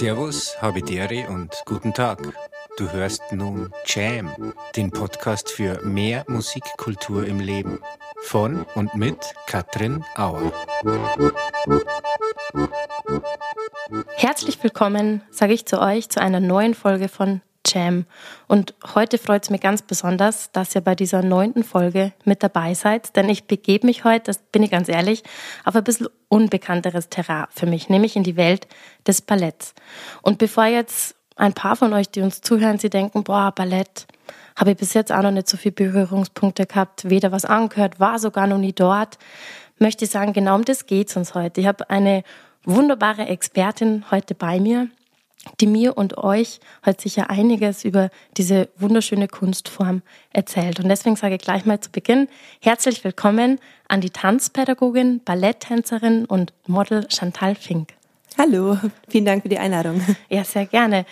Servus, Habidere und guten Tag. Du hörst nun Jam, den Podcast für mehr Musikkultur im Leben. Von und mit Katrin Auer. Herzlich willkommen, sage ich zu euch, zu einer neuen Folge von Jam. Und heute freut es mich ganz besonders, dass ihr bei dieser neunten Folge mit dabei seid, denn ich begebe mich heute, das bin ich ganz ehrlich, auf ein bisschen unbekannteres Terrain für mich, nämlich in die Welt des Balletts. Und bevor jetzt ein paar von euch, die uns zuhören, sie denken, boah, Ballett, habe ich bis jetzt auch noch nicht so viele Berührungspunkte gehabt, weder was angehört, war sogar noch nie dort, möchte ich sagen, genau um das geht es uns heute. Ich habe eine wunderbare Expertin heute bei mir, die mir und euch heute sicher einiges über diese wunderschöne Kunstform erzählt. Und deswegen sage ich gleich mal zu Beginn herzlich willkommen an die Tanzpädagogin, Balletttänzerin und Model Chantal Fink. Hallo, vielen Dank für die Einladung. Ja, sehr gerne.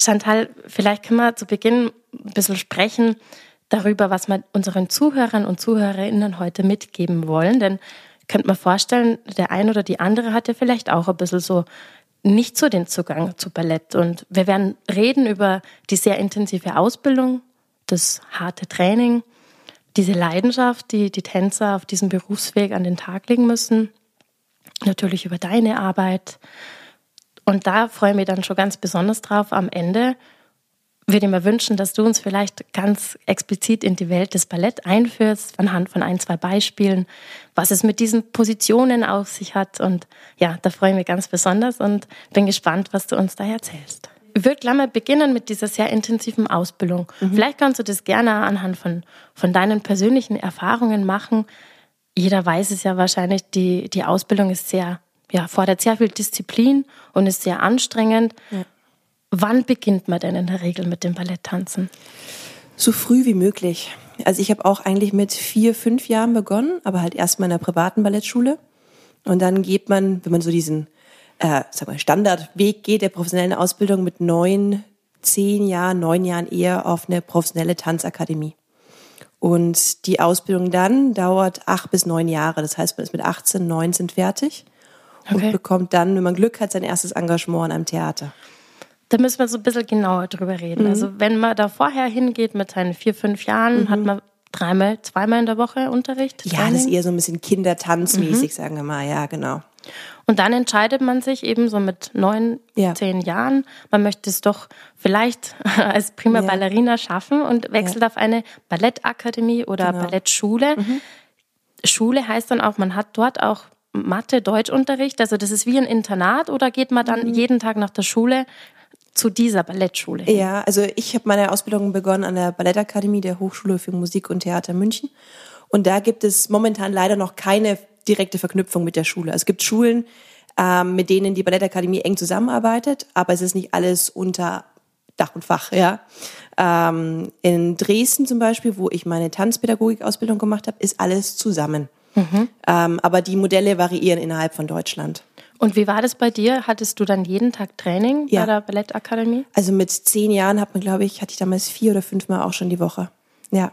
Chantal, vielleicht können wir zu Beginn ein bisschen sprechen darüber, was wir unseren Zuhörern und Zuhörerinnen heute mitgeben wollen. Denn könnte man vorstellen, der ein oder die andere hat ja vielleicht auch ein bisschen so nicht so den Zugang zu Ballett. Und wir werden reden über die sehr intensive Ausbildung, das harte Training, diese Leidenschaft, die die Tänzer auf diesem Berufsweg an den Tag legen müssen. Natürlich über deine Arbeit. Und da freue ich mich dann schon ganz besonders drauf am Ende, würde mir wünschen, dass du uns vielleicht ganz explizit in die Welt des Ballett einführst, anhand von ein, zwei Beispielen, was es mit diesen Positionen auf sich hat. Und ja, da freue ich mich ganz besonders und bin gespannt, was du uns da erzählst. Ich würde gleich mal beginnen mit dieser sehr intensiven Ausbildung. Mhm. Vielleicht kannst du das gerne anhand von, von deinen persönlichen Erfahrungen machen. Jeder weiß es ja wahrscheinlich, die, die Ausbildung ist sehr, ja, fordert sehr viel Disziplin und ist sehr anstrengend. Ja. Wann beginnt man denn in der Regel mit dem Balletttanzen? So früh wie möglich. Also ich habe auch eigentlich mit vier, fünf Jahren begonnen, aber halt erst mal in einer privaten Ballettschule. Und dann geht man, wenn man so diesen äh, sag mal, Standardweg geht der professionellen Ausbildung mit neun, zehn Jahren, neun Jahren eher auf eine professionelle Tanzakademie. Und die Ausbildung dann dauert acht bis neun Jahre. Das heißt, man ist mit 18, 19 fertig okay. und bekommt dann, wenn man Glück hat, sein erstes Engagement an einem Theater. Da müssen wir so ein bisschen genauer drüber reden. Mhm. Also wenn man da vorher hingeht mit seinen vier, fünf Jahren, mhm. hat man dreimal, zweimal in der Woche Unterricht. Ja, Training. das ist eher so ein bisschen kindertanzmäßig, mhm. sagen wir mal. Ja, genau. Und dann entscheidet man sich eben so mit neun, ja. zehn Jahren, man möchte es doch vielleicht als prima ja. Ballerina schaffen und wechselt ja. auf eine Ballettakademie oder genau. Ballettschule. Mhm. Schule heißt dann auch, man hat dort auch Mathe, Deutschunterricht. Also das ist wie ein Internat oder geht man dann mhm. jeden Tag nach der Schule zu dieser Ballettschule hin? Ja, also ich habe meine Ausbildung begonnen an der Ballettakademie der Hochschule für Musik und Theater München. Und da gibt es momentan leider noch keine direkte Verknüpfung mit der Schule. Also es gibt Schulen, ähm, mit denen die Ballettakademie eng zusammenarbeitet, aber es ist nicht alles unter Dach und Fach, ja. Ähm, in Dresden zum Beispiel, wo ich meine Tanzpädagogik-Ausbildung gemacht habe, ist alles zusammen. Mhm. Ähm, aber die Modelle variieren innerhalb von Deutschland. Und wie war das bei dir? Hattest du dann jeden Tag Training ja. bei der Ballettakademie? Also mit zehn Jahren hat man, glaube ich, hatte ich damals vier oder fünf Mal auch schon die Woche. Ja.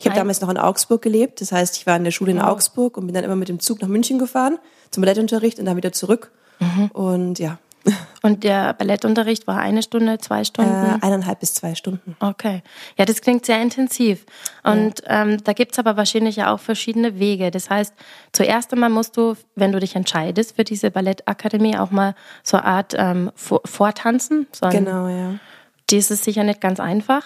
Ich habe damals noch in Augsburg gelebt. Das heißt, ich war in der Schule in wow. Augsburg und bin dann immer mit dem Zug nach München gefahren zum Ballettunterricht und dann wieder zurück. Mhm. Und ja, und der Ballettunterricht war eine Stunde, zwei Stunden? Äh, eineinhalb bis zwei Stunden. Okay. Ja, das klingt sehr intensiv. Und ja. ähm, da gibt's aber wahrscheinlich ja auch verschiedene Wege. Das heißt, zuerst einmal musst du, wenn du dich entscheidest für diese Ballettakademie, auch mal so eine Art ähm, Vortanzen. So genau, ja. Das ist sicher nicht ganz einfach.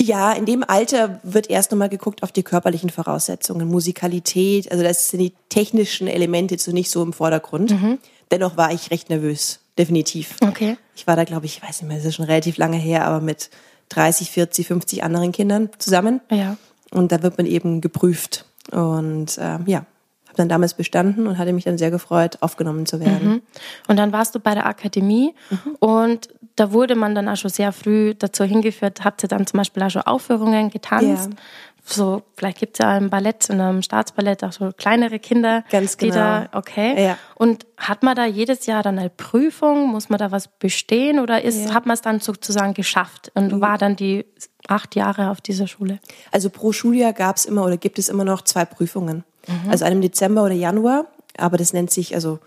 Ja, in dem Alter wird erst nochmal geguckt auf die körperlichen Voraussetzungen, Musikalität, also das sind die technischen Elemente jetzt so nicht so im Vordergrund. Mhm. Dennoch war ich recht nervös definitiv. Okay. Ich war da, glaube ich, ich weiß nicht mehr, es ist schon relativ lange her, aber mit 30, 40, 50 anderen Kindern zusammen. Ja. Und da wird man eben geprüft. Und ähm, ja, habe dann damals bestanden und hatte mich dann sehr gefreut, aufgenommen zu werden. Mhm. Und dann warst du bei der Akademie mhm. und da wurde man dann auch schon sehr früh dazu hingeführt, habt ihr dann zum Beispiel auch schon Aufführungen getanzt. Ja so, vielleicht gibt es ja im Ballett, in einem Staatsballett auch so kleinere Kinder, Ganz genau. die da, okay. Ja. Und hat man da jedes Jahr dann eine Prüfung? Muss man da was bestehen oder ist, ja. hat man es dann sozusagen geschafft und mhm. war dann die acht Jahre auf dieser Schule? Also pro Schuljahr gab es immer oder gibt es immer noch zwei Prüfungen. Mhm. Also einem Dezember oder Januar, aber das nennt sich also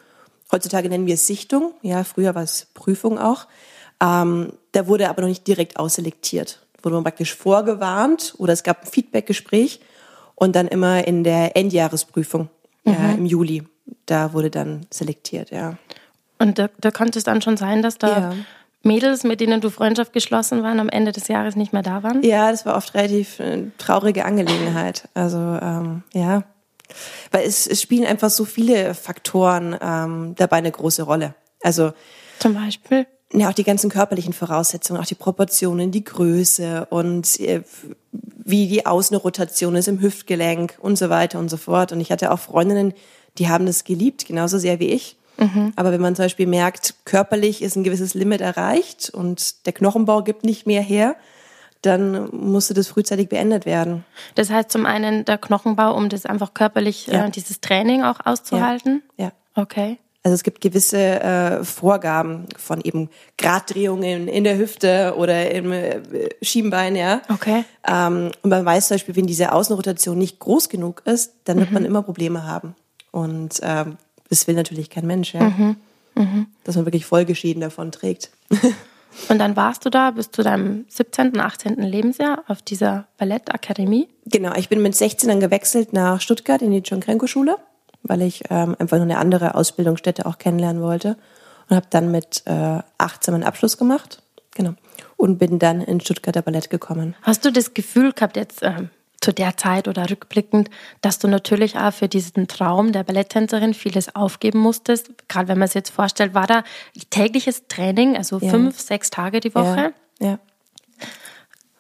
heutzutage nennen wir es Sichtung, ja, früher war es Prüfung auch. Ähm, da wurde aber noch nicht direkt ausselektiert. Wurde man praktisch vorgewarnt oder es gab ein Feedbackgespräch und dann immer in der Endjahresprüfung mhm. ja, im Juli. Da wurde dann selektiert, ja. Und da, da konnte es dann schon sein, dass da ja. Mädels, mit denen du Freundschaft geschlossen waren, am Ende des Jahres nicht mehr da waren? Ja, das war oft relativ äh, traurige Angelegenheit. Also ähm, ja, weil es, es spielen einfach so viele Faktoren ähm, dabei eine große Rolle. Also zum Beispiel ja, auch die ganzen körperlichen Voraussetzungen, auch die Proportionen, die Größe und äh, wie die Außenrotation ist im Hüftgelenk und so weiter und so fort. Und ich hatte auch Freundinnen, die haben das geliebt, genauso sehr wie ich. Mhm. Aber wenn man zum Beispiel merkt, körperlich ist ein gewisses Limit erreicht und der Knochenbau gibt nicht mehr her, dann musste das frühzeitig beendet werden. Das heißt zum einen der Knochenbau, um das einfach körperlich, ja. äh, dieses Training auch auszuhalten? Ja. ja. Okay. Also es gibt gewisse äh, Vorgaben von eben Graddrehungen in der Hüfte oder im äh, Schienbein, ja. Okay. Ähm, und man weiß zum Beispiel, wenn diese Außenrotation nicht groß genug ist, dann wird mhm. man immer Probleme haben. Und ähm, das will natürlich kein Mensch, ja. Mhm. Mhm. Dass man wirklich vollgeschieden davon trägt. Und dann warst du da bis zu deinem 17., 18. Lebensjahr auf dieser Ballettakademie? Genau, ich bin mit 16 dann gewechselt nach Stuttgart in die John Krenko Schule weil ich ähm, einfach nur eine andere Ausbildungsstätte auch kennenlernen wollte. Und habe dann mit äh, 18 meinen Abschluss gemacht. Genau. Und bin dann in Stuttgarter Ballett gekommen. Hast du das Gefühl gehabt, jetzt ähm, zu der Zeit oder rückblickend, dass du natürlich auch für diesen Traum der Balletttänzerin vieles aufgeben musstest? Gerade wenn man sich jetzt vorstellt, war da tägliches Training, also ja. fünf, sechs Tage die Woche? Ja. ja.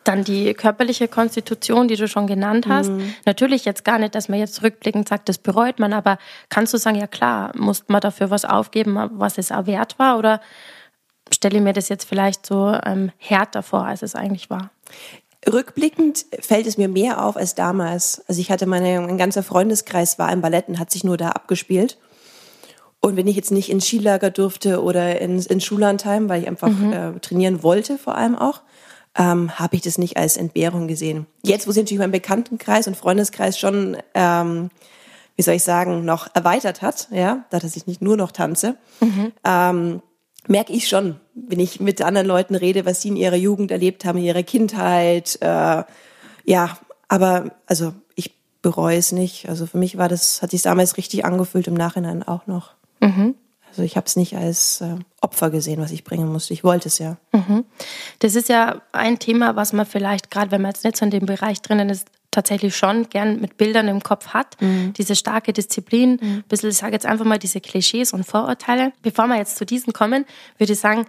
Dann die körperliche Konstitution, die du schon genannt hast. Mhm. Natürlich jetzt gar nicht, dass man jetzt rückblickend sagt, das bereut man, aber kannst du sagen, ja klar, musste man dafür was aufgeben, was es auch wert war? Oder stelle ich mir das jetzt vielleicht so ähm, härter vor, als es eigentlich war? Rückblickend fällt es mir mehr auf als damals. Also ich hatte meine, mein ganzer Freundeskreis war im Ballett und hat sich nur da abgespielt. Und wenn ich jetzt nicht ins Skilager durfte oder ins, ins Schullandheim, weil ich einfach mhm. äh, trainieren wollte, vor allem auch, ähm, habe ich das nicht als Entbehrung gesehen. Jetzt, wo sich natürlich mein Bekanntenkreis und Freundeskreis schon, ähm, wie soll ich sagen, noch erweitert hat, ja, da dass ich nicht nur noch tanze, mhm. ähm, merke ich schon, wenn ich mit anderen Leuten rede, was sie in ihrer Jugend erlebt haben, in ihrer Kindheit. Äh, ja, aber also ich bereue es nicht. Also für mich war das, hat sich damals richtig angefühlt, im Nachhinein auch noch. Mhm. Also ich habe es nicht als äh, Opfer gesehen, was ich bringen musste. Ich wollte es ja. Mhm. Das ist ja ein Thema, was man vielleicht, gerade wenn man jetzt nicht so in dem Bereich drinnen ist, tatsächlich schon gern mit Bildern im Kopf hat. Mhm. Diese starke Disziplin, mhm. ein bisschen, ich sage jetzt einfach mal diese Klischees und Vorurteile. Bevor wir jetzt zu diesen kommen, würde ich sagen,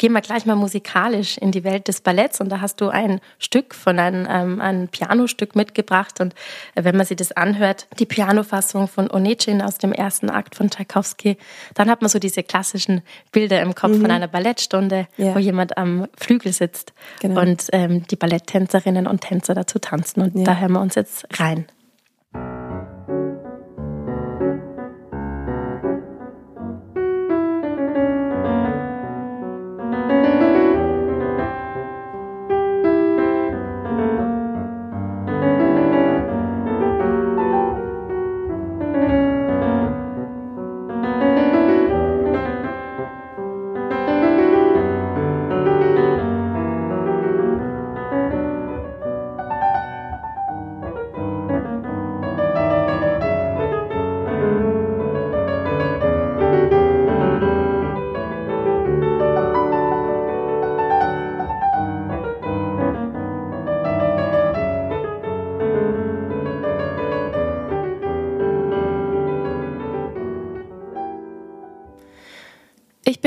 gehen wir gleich mal musikalisch in die Welt des Balletts und da hast du ein Stück von einem, ähm, ein Pianostück mitgebracht und wenn man sich das anhört, die Pianofassung von Onegin aus dem ersten Akt von Tchaikovsky, dann hat man so diese klassischen Bilder im Kopf mhm. von einer Ballettstunde, ja. wo jemand am Flügel sitzt genau. und ähm, die Balletttänzerinnen und Tänzer dazu tanzen und ja. da hören wir uns jetzt rein.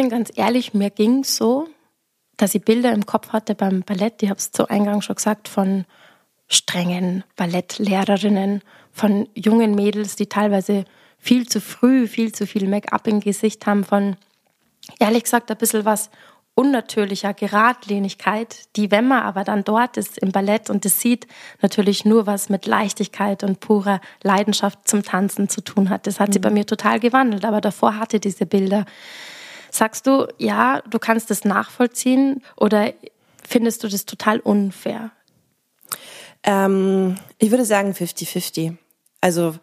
Bin ganz ehrlich, mir ging so, dass ich Bilder im Kopf hatte beim Ballett, ich habe es zu Eingang schon gesagt, von strengen Ballettlehrerinnen, von jungen Mädels, die teilweise viel zu früh, viel zu viel Make-up im Gesicht haben, von ehrlich gesagt ein bisschen was unnatürlicher Geradlinigkeit, die, wenn man aber dann dort ist im Ballett und es sieht, natürlich nur was mit Leichtigkeit und purer Leidenschaft zum Tanzen zu tun hat. Das hat mhm. sie bei mir total gewandelt, aber davor hatte diese Bilder Sagst du, ja, du kannst das nachvollziehen oder findest du das total unfair? Ähm, ich würde sagen 50-50. Also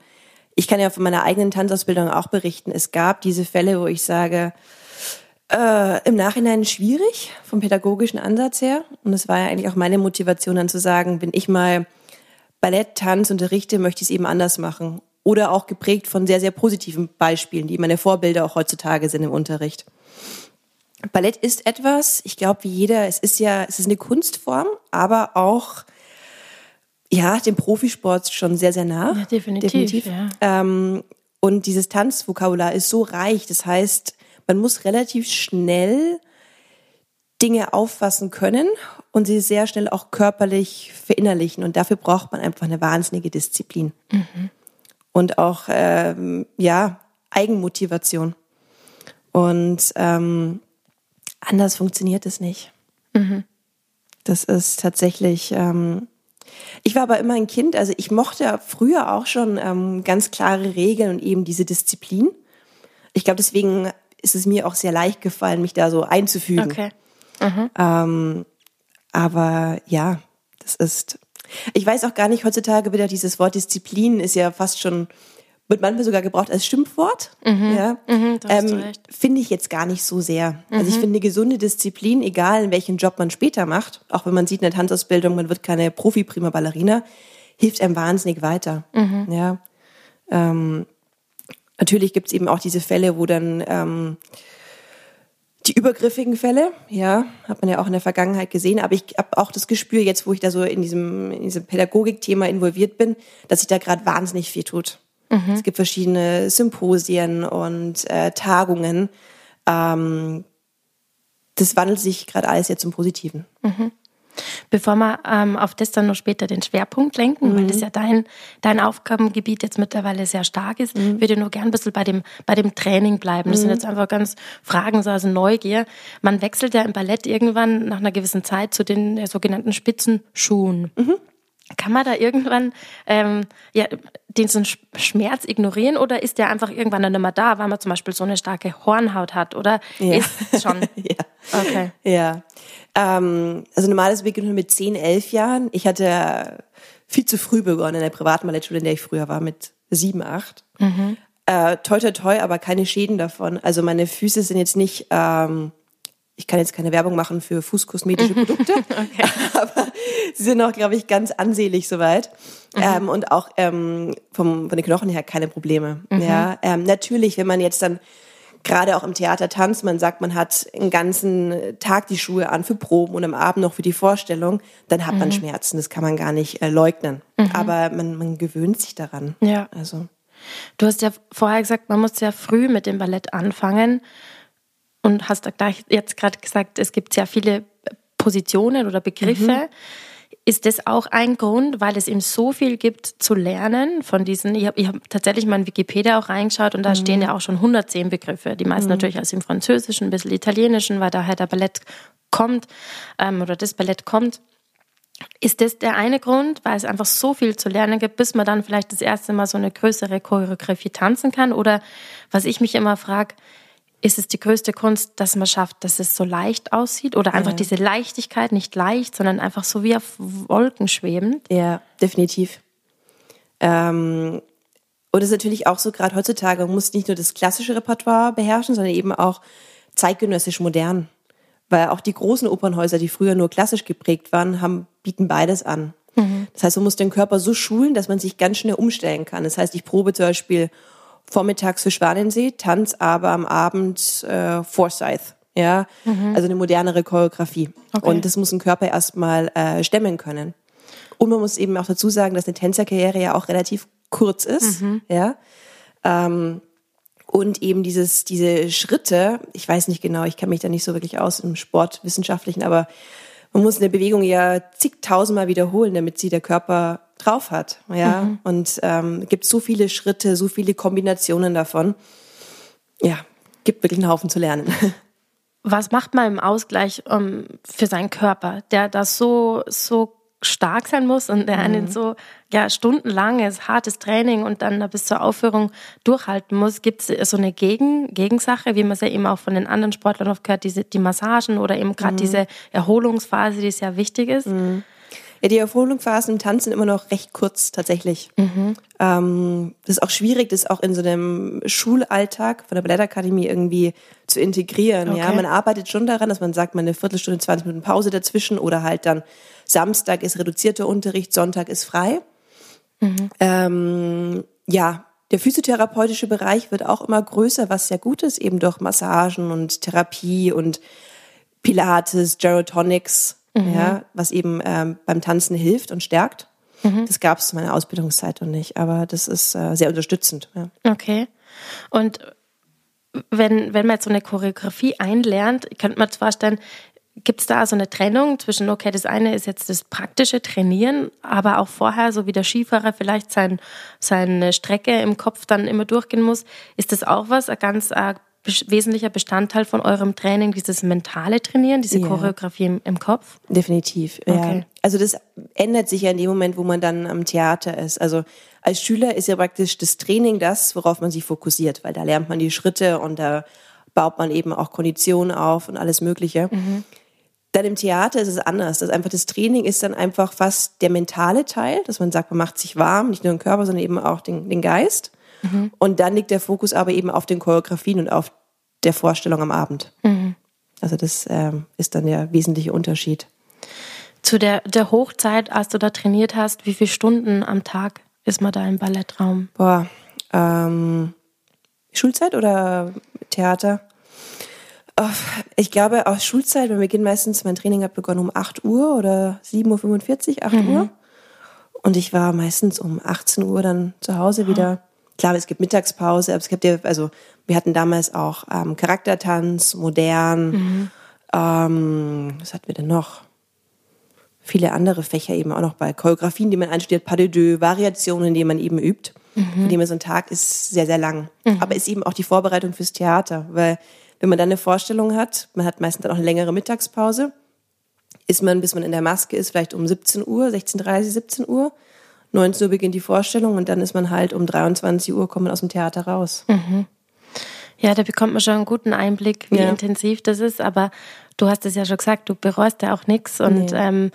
ich kann ja von meiner eigenen Tanzausbildung auch berichten. Es gab diese Fälle, wo ich sage, äh, im Nachhinein schwierig vom pädagogischen Ansatz her. Und es war ja eigentlich auch meine Motivation dann zu sagen, wenn ich mal Ballett, Tanz unterrichte, möchte ich es eben anders machen. Oder auch geprägt von sehr, sehr positiven Beispielen, die meine Vorbilder auch heutzutage sind im Unterricht. Ballett ist etwas, ich glaube, wie jeder, es ist ja, es ist eine Kunstform, aber auch ja, dem Profisport schon sehr, sehr nah. Ja, definitiv. definitiv. Ja. Ähm, und dieses Tanzvokabular ist so reich. Das heißt, man muss relativ schnell Dinge auffassen können und sie sehr schnell auch körperlich verinnerlichen. Und dafür braucht man einfach eine wahnsinnige Disziplin. Mhm. Und auch, ähm, ja, Eigenmotivation. Und ähm, anders funktioniert es nicht. Mhm. Das ist tatsächlich, ähm, ich war aber immer ein Kind, also ich mochte früher auch schon ähm, ganz klare Regeln und eben diese Disziplin. Ich glaube, deswegen ist es mir auch sehr leicht gefallen, mich da so einzufügen. Okay. Mhm. Ähm, aber ja, das ist. Ich weiß auch gar nicht, heutzutage wieder dieses Wort Disziplin ist ja fast schon, wird manchmal sogar gebraucht als Schimpfwort. Mhm. Ja. Mhm, ähm, finde ich jetzt gar nicht so sehr. Also ich mhm. finde gesunde Disziplin, egal in welchen Job man später macht, auch wenn man sieht in der Tanzausbildung, man wird keine Profi-Prima Ballerina, hilft einem wahnsinnig weiter. Mhm. Ja. Ähm, natürlich gibt es eben auch diese Fälle, wo dann ähm, die übergriffigen Fälle, ja, hat man ja auch in der Vergangenheit gesehen, aber ich habe auch das Gespür jetzt, wo ich da so in diesem, in diesem Pädagogikthema involviert bin, dass sich da gerade wahnsinnig viel tut. Mhm. Es gibt verschiedene Symposien und äh, Tagungen. Ähm, das wandelt sich gerade alles jetzt zum Positiven. Mhm. Bevor wir ähm, auf das dann noch später den Schwerpunkt lenken, mhm. weil das ja dein, dein Aufgabengebiet jetzt mittlerweile sehr stark ist, mhm. würde ich nur gern ein bisschen bei dem, bei dem Training bleiben. Das mhm. sind jetzt einfach ganz Fragen, so also Neugier. Man wechselt ja im Ballett irgendwann nach einer gewissen Zeit zu den äh, sogenannten Spitzenschuhen. Mhm. Kann man da irgendwann ähm, ja, diesen Schmerz ignorieren oder ist der einfach irgendwann dann mehr da, weil man zum Beispiel so eine starke Hornhaut hat? Oder ja. ist schon? ja. Okay. Ja. Ähm, also normales beginnt mit 10, 11 Jahren. Ich hatte viel zu früh begonnen in der privaten Ballettschule, in der ich früher war, mit 7, 8. Mhm. Äh, toi, toi, toi, aber keine Schäden davon. Also meine Füße sind jetzt nicht... Ähm, ich kann jetzt keine Werbung machen für fußkosmetische Produkte, okay. aber sie sind auch, glaube ich, ganz ansehlich soweit. Mhm. Ähm, und auch ähm, vom, von den Knochen her keine Probleme. Mhm. Ja, ähm, natürlich, wenn man jetzt dann gerade auch im Theater tanzt, man sagt, man hat einen ganzen Tag die Schuhe an für Proben und am Abend noch für die Vorstellung, dann hat mhm. man Schmerzen. Das kann man gar nicht äh, leugnen. Mhm. Aber man, man gewöhnt sich daran. Ja. Also. Du hast ja vorher gesagt, man muss sehr früh mit dem Ballett anfangen und hast da jetzt gerade gesagt, es gibt sehr viele Positionen oder Begriffe. Mhm. Ist das auch ein Grund, weil es eben so viel gibt zu lernen von diesen? Ich habe hab tatsächlich mal in Wikipedia auch reingeschaut und da mhm. stehen ja auch schon 110 Begriffe. Die meisten mhm. natürlich aus dem Französischen, ein bisschen Italienischen, weil daher der Ballett kommt ähm, oder das Ballett kommt. Ist das der eine Grund, weil es einfach so viel zu lernen gibt, bis man dann vielleicht das erste Mal so eine größere Choreografie tanzen kann? Oder was ich mich immer frage, ist es die größte Kunst, dass man schafft, dass es so leicht aussieht oder einfach ja. diese Leichtigkeit, nicht leicht, sondern einfach so wie auf Wolken schwebend? Ja, definitiv. Ähm, und es ist natürlich auch so, gerade heutzutage, man muss nicht nur das klassische Repertoire beherrschen, sondern eben auch zeitgenössisch modern. Weil auch die großen Opernhäuser, die früher nur klassisch geprägt waren, haben, bieten beides an. Mhm. Das heißt, man muss den Körper so schulen, dass man sich ganz schnell umstellen kann. Das heißt, ich probe zum Beispiel vormittags für Schwanensee, tanz aber am Abend äh, Forsyth. Ja, mhm. also eine modernere Choreografie. Okay. Und das muss ein Körper erstmal äh, stemmen können. Und man muss eben auch dazu sagen, dass eine Tänzerkarriere ja auch relativ kurz ist. Mhm. Ja. Ähm, und eben dieses, diese Schritte, ich weiß nicht genau, ich kenne mich da nicht so wirklich aus im Sportwissenschaftlichen, aber man muss eine Bewegung ja zigtausendmal wiederholen, damit sie der Körper drauf hat. Ja, mhm. und ähm, gibt so viele Schritte, so viele Kombinationen davon. Ja, gibt wirklich einen Haufen zu lernen. Was macht man im Ausgleich um, ähm, für seinen Körper, der das so so stark sein muss und der einen mhm. so ja stundenlanges hartes Training und dann bis zur Aufführung durchhalten muss, gibt es so eine Gegen Gegensache, wie man es ja eben auch von den anderen Sportlern oft gehört, diese die Massagen oder eben gerade mhm. diese Erholungsphase, die sehr wichtig ist. Mhm. Ja, die Erholungsphasen im Tanzen sind immer noch recht kurz tatsächlich. Mhm. Ähm, das ist auch schwierig, das auch in so einem Schulalltag von der Ballettakademie irgendwie zu integrieren. Ja, Okay. man arbeitet schon daran, dass man sagt, man eine Viertelstunde, 20 Minuten Pause dazwischen oder halt dann Samstag ist reduzierter Unterricht, Sonntag ist frei. Ähm, ja, der physiotherapeutische Bereich wird auch immer größer, was sehr gut ist, eben durch Massagen und Therapie und Pilates, Gyrotonics, ja, was eben ähm, beim Tanzen hilft und stärkt. Das gab es zu meiner Ausbildungszeit noch nicht, aber das ist äh, sehr unterstützend. Ja. Okay. Und wenn, wenn man jetzt so eine Choreografie einlernt, könnte man sich vorstellen, gibt es da so eine Trennung zwischen, okay, das eine ist jetzt das praktische Trainieren, aber auch vorher, so wie der Skifahrer vielleicht sein, seine Strecke im Kopf dann immer durchgehen muss, ist das auch was, ein ganz äh, wesentlicher Bestandteil von eurem Training, dieses mentale Trainieren, diese Ja. Choreografie im, im Kopf? Definitiv, ja. Okay. Also das ändert sich ja in dem Moment, wo man dann am Theater ist. Also als Schüler ist ja praktisch das Training das, worauf man sich fokussiert, weil da lernt man die Schritte und da baut man eben auch Konditionen auf und alles Mögliche. Dann im Theater ist es anders. Das einfach das Training ist dann einfach fast der mentale Teil, dass man sagt, man macht sich warm, nicht nur den Körper, sondern eben auch den, den Geist. Und dann liegt der Fokus aber eben auf den Choreografien und auf der Vorstellung am Abend. Also das ähm, ist dann der wesentliche Unterschied. Zu der, der Hochzeit, als du da trainiert hast, wie viele Stunden am Tag ist man da im Ballettraum? Boah, ähm, Schulzeit oder Theater? Oh, Ich glaube, aus Schulzeit, wir beginnen meistens, mein Training hat begonnen um 8 Uhr oder 7.45 Uhr, 8 Uhr. Und ich war meistens um 18 Uhr dann zu Hause wieder. Klar, es gibt Mittagspause, aber es gibt ja, also wir hatten damals auch ähm, Charaktertanz, modern, ähm, was hatten wir denn noch? viele andere Fächer eben auch noch bei Choreografien, die man einstudiert, Pas de deux, Variationen, die man eben übt. Von dem so ein Tag ist sehr, sehr lang. Aber ist eben auch die Vorbereitung fürs Theater, weil wenn man dann eine Vorstellung hat, man hat meistens dann auch eine längere Mittagspause, ist man, bis man in der Maske ist, vielleicht um 17 Uhr, 16.30 17 Uhr. 19 Uhr beginnt die Vorstellung und dann ist man halt um 23 Uhr, kommt man aus dem Theater raus. Ja, da bekommt man schon einen guten Einblick, wie Ja. intensiv das ist. Aber du hast es ja schon gesagt, du bereust ja auch nichts. Und Nee. ähm,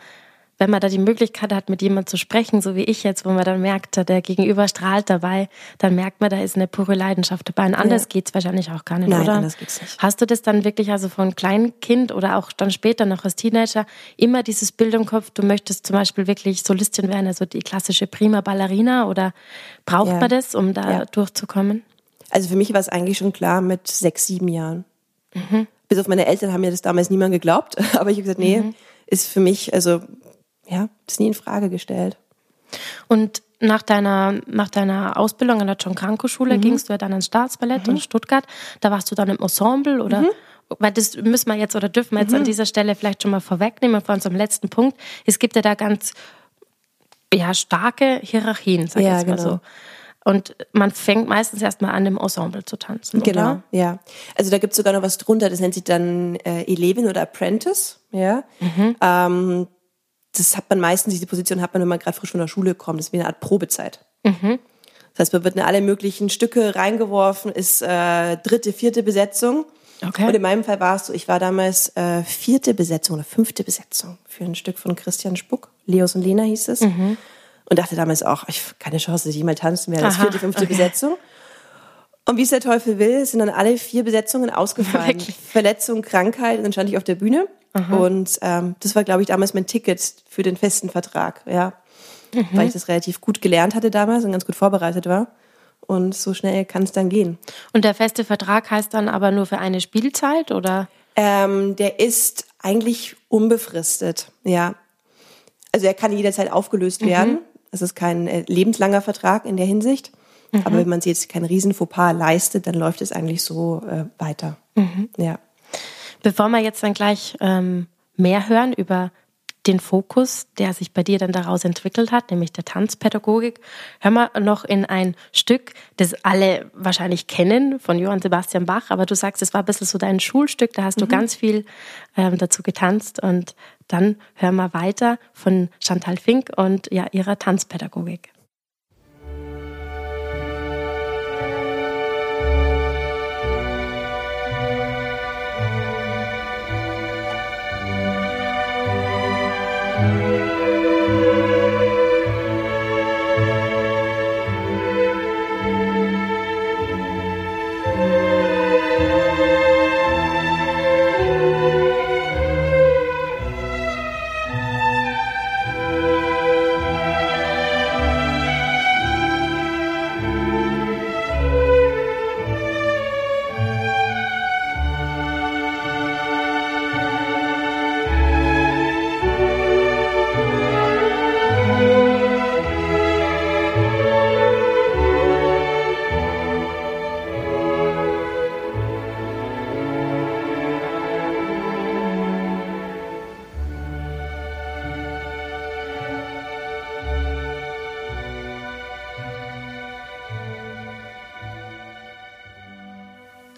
wenn man da die Möglichkeit hat, mit jemandem zu sprechen, so wie ich jetzt, wo man dann merkt, der Gegenüber strahlt dabei, dann merkt man, da ist eine pure Leidenschaft dabei. Und anders Ja. geht's wahrscheinlich auch gar nicht, Nein, oder? anders geht's nicht. Hast du das dann wirklich, also von Kleinkind oder auch dann später noch als Teenager, immer dieses Bild im Kopf, du möchtest zum Beispiel wirklich Solistin werden, also die klassische Prima Ballerina oder braucht Ja. man das, um da Ja. durchzukommen? Also für mich war es eigentlich schon klar mit sechs, sieben Jahren. Bis auf meine Eltern haben mir das damals niemand geglaubt. Aber ich habe gesagt, nee, ist für mich, also ja, das nie in Frage gestellt. Und nach deiner, nach deiner Ausbildung an der John Kranko Schule gingst du ja dann ans Staatsballett in Stuttgart. Da warst du dann im Ensemble oder? Weil das müssen wir jetzt oder dürfen wir jetzt an dieser Stelle vielleicht schon mal vorwegnehmen vor unserem letzten Punkt. Es gibt ja da ganz ja, starke Hierarchien, sag ich Ja, jetzt mal genau. so. Und man fängt meistens erstmal an, im Ensemble zu tanzen. Genau, Oder? ja. Also da gibt's sogar noch was drunter, das nennt sich dann äh, Eleven oder Apprentice, ja. Ähm, das hat man meistens, diese Position hat man, wenn man gerade frisch von der Schule kommt, das ist wie eine Art Probezeit. Das heißt, man wird in alle möglichen Stücke reingeworfen, ist äh, dritte, vierte Besetzung. Okay. Und in meinem Fall war es so, ich war damals äh, vierte Besetzung oder fünfte Besetzung für ein Stück von Christian Spuck. Leos und Lena hieß es. Und dachte damals auch, ich keine Chance, dass ich mal tanzen werde. Das Aha, vierte, fünfte okay. Besetzung. Und wie es der Teufel will, sind dann alle vier Besetzungen ausgefallen. Wirklich? Verletzung, Krankheit, und dann stand ich auf der Bühne. Und ähm, das war, glaube ich, damals mein Ticket für den festen Vertrag, ja. Weil ich das relativ gut gelernt hatte damals und ganz gut vorbereitet war. Und so schnell kann es dann gehen. Und der feste Vertrag heißt dann aber nur für eine Spielzeit oder? Ähm, der ist eigentlich unbefristet, ja. Also er kann jederzeit aufgelöst werden. Es ist kein äh, lebenslanger Vertrag in der Hinsicht. Aber wenn man sich jetzt kein Riesenfauxpas leistet, dann läuft es eigentlich so äh, weiter. Ja. Bevor wir jetzt dann gleich ähm, mehr hören über den Fokus, der sich bei dir dann daraus entwickelt hat, nämlich der Tanzpädagogik, hören wir noch in ein Stück, das alle wahrscheinlich kennen, von Johann Sebastian Bach, aber du sagst, es war ein bisschen so dein Schulstück, da hast du ganz viel ähm, dazu getanzt. Und dann hören wir weiter von Chantal Fink und ja, ihrer Tanzpädagogik.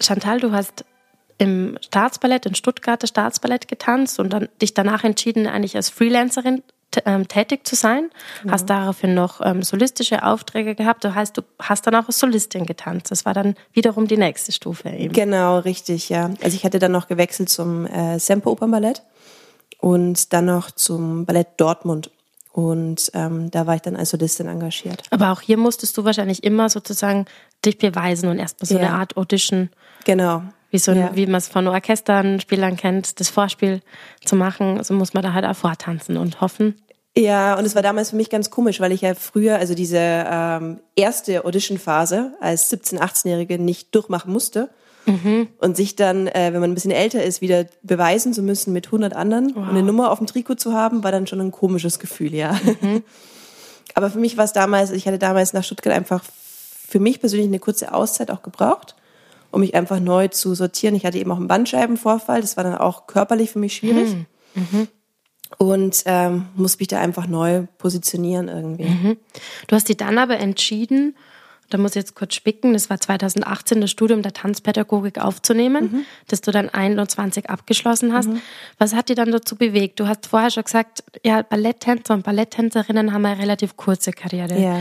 Chantal, du hast im Staatsballett, in Stuttgarter Staatsballett getanzt und dann dich danach entschieden, eigentlich als Freelancerin ähm, tätig zu sein. Genau. Hast daraufhin noch ähm, solistische Aufträge gehabt. Du heißt, du hast dann auch als Solistin getanzt. Das war dann wiederum die nächste Stufe eben. Genau, richtig, ja. Also ich hatte dann noch gewechselt zum äh, Semper Opernballett und dann noch zum Ballett Dortmund. Und ähm, da war ich dann als Solistin engagiert. Aber auch hier musstest du wahrscheinlich immer sozusagen dich beweisen und erstmal so ja. eine Art Audition. Genau. Wie, so, ja. wie man es von Orchestern, Spielern kennt, das Vorspiel zu machen. So muss man da halt auch vortanzen und hoffen. Ja, und es war damals für mich ganz komisch, weil ich ja früher, also diese ähm, erste Audition-Phase als 17-, 18-Jährige nicht durchmachen musste. Mhm. Und sich dann, äh, wenn man ein bisschen älter ist, wieder beweisen zu müssen mit 100 anderen wow. und eine Nummer auf dem Trikot zu haben, war dann schon ein komisches Gefühl, ja. Mhm. Aber für mich war es damals, ich hatte damals nach Stuttgart einfach für mich persönlich eine kurze Auszeit auch gebraucht, um mich einfach neu zu sortieren. Ich hatte eben auch einen Bandscheibenvorfall, das war dann auch körperlich für mich schwierig. Mhm. mhm. Und ähm, muss mich da einfach neu positionieren irgendwie. Mhm. Du hast dich dann aber entschieden, da muss ich jetzt kurz spicken, das war 2018 das Studium der Tanzpädagogik aufzunehmen, mhm. das du dann 21 abgeschlossen hast. Mhm. Was hat dir dann dazu bewegt? Du hast vorher schon gesagt, ja, Balletttänzer und Balletttänzerinnen haben eine relativ kurze Karriere. Ja.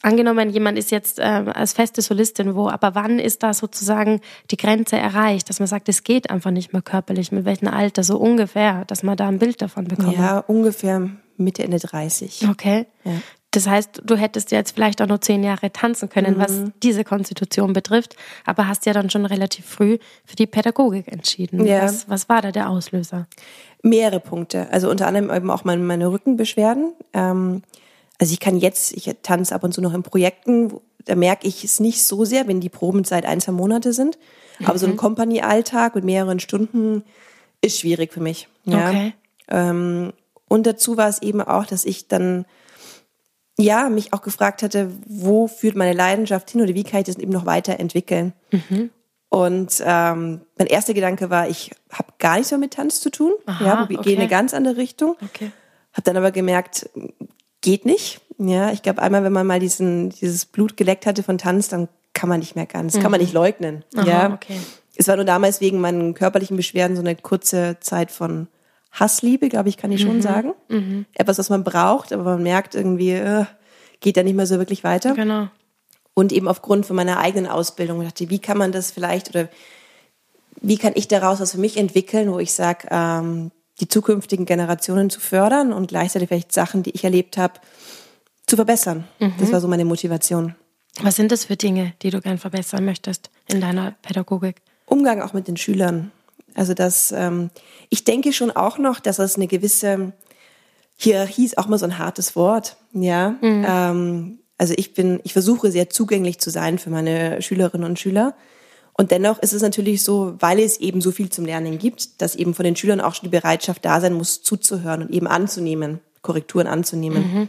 Angenommen, jemand ist jetzt äh, als feste Solistin wo, aber wann ist da sozusagen die Grenze erreicht, dass man sagt, es geht einfach nicht mehr körperlich, mit welchem Alter, so ungefähr, dass man da ein Bild davon bekommt? Ja, ungefähr Mitte, Ende 30. Okay. Ja. Das heißt, du hättest jetzt vielleicht auch nur zehn Jahre tanzen können, mhm. was diese Konstitution betrifft, aber hast ja dann schon relativ früh für die Pädagogik entschieden. Ja. Was, was war da der Auslöser? Mehrere Punkte. Also unter anderem eben auch meine, meine Rückenbeschwerden. Ähm, also ich kann jetzt, ich tanze ab und zu noch in Projekten, da merke ich es nicht so sehr, wenn die Probenzeit ein, zwei Monate sind. Aber mhm. so ein mhm. Company-Alltag mit mehreren Stunden ist schwierig für mich. Ja. Okay. Ähm, und dazu war es eben auch, dass ich dann ja, mich auch gefragt hatte, wo führt meine Leidenschaft hin oder wie kann ich das eben noch weiterentwickeln? Mhm. Und ähm, mein erster Gedanke war, ich habe gar nichts mehr mit Tanz zu tun. Aha, ja, wir okay. gehen in eine ganz andere Richtung. Okay. Habe dann aber gemerkt, geht nicht. Ja, ich glaube, einmal, wenn man mal diesen, dieses Blut geleckt hatte von Tanz, dann kann man nicht mehr ganz, mhm. kann man mhm. nicht leugnen. Aha, ja, okay. Es war nur damals wegen meinen körperlichen Beschwerden so eine kurze Zeit von Hassliebe, glaube ich, kann ich schon mhm. sagen. Mhm. Etwas, was man braucht, aber man merkt irgendwie, äh, geht da nicht mehr so wirklich weiter. Genau. Und eben aufgrund von meiner eigenen Ausbildung ich dachte, wie kann man das vielleicht oder wie kann ich daraus was für mich entwickeln, wo ich sage, ähm, die zukünftigen Generationen zu fördern und gleichzeitig vielleicht Sachen, die ich erlebt habe, zu verbessern. Mhm. Das war so meine Motivation. Was sind das für Dinge, die du gern verbessern möchtest in deiner Pädagogik? Umgang auch mit den Schülern. Also das, ähm, ich denke schon auch noch, dass es eine gewisse Hierarchie ist auch mal so ein hartes Wort, ja. Mhm. Ähm, also ich bin, ich versuche sehr zugänglich zu sein für meine Schülerinnen und Schüler. Und dennoch ist es natürlich so, weil es eben so viel zum Lernen gibt, dass eben von den Schülern auch schon die Bereitschaft da sein muss, zuzuhören und eben anzunehmen, Korrekturen anzunehmen. Mhm.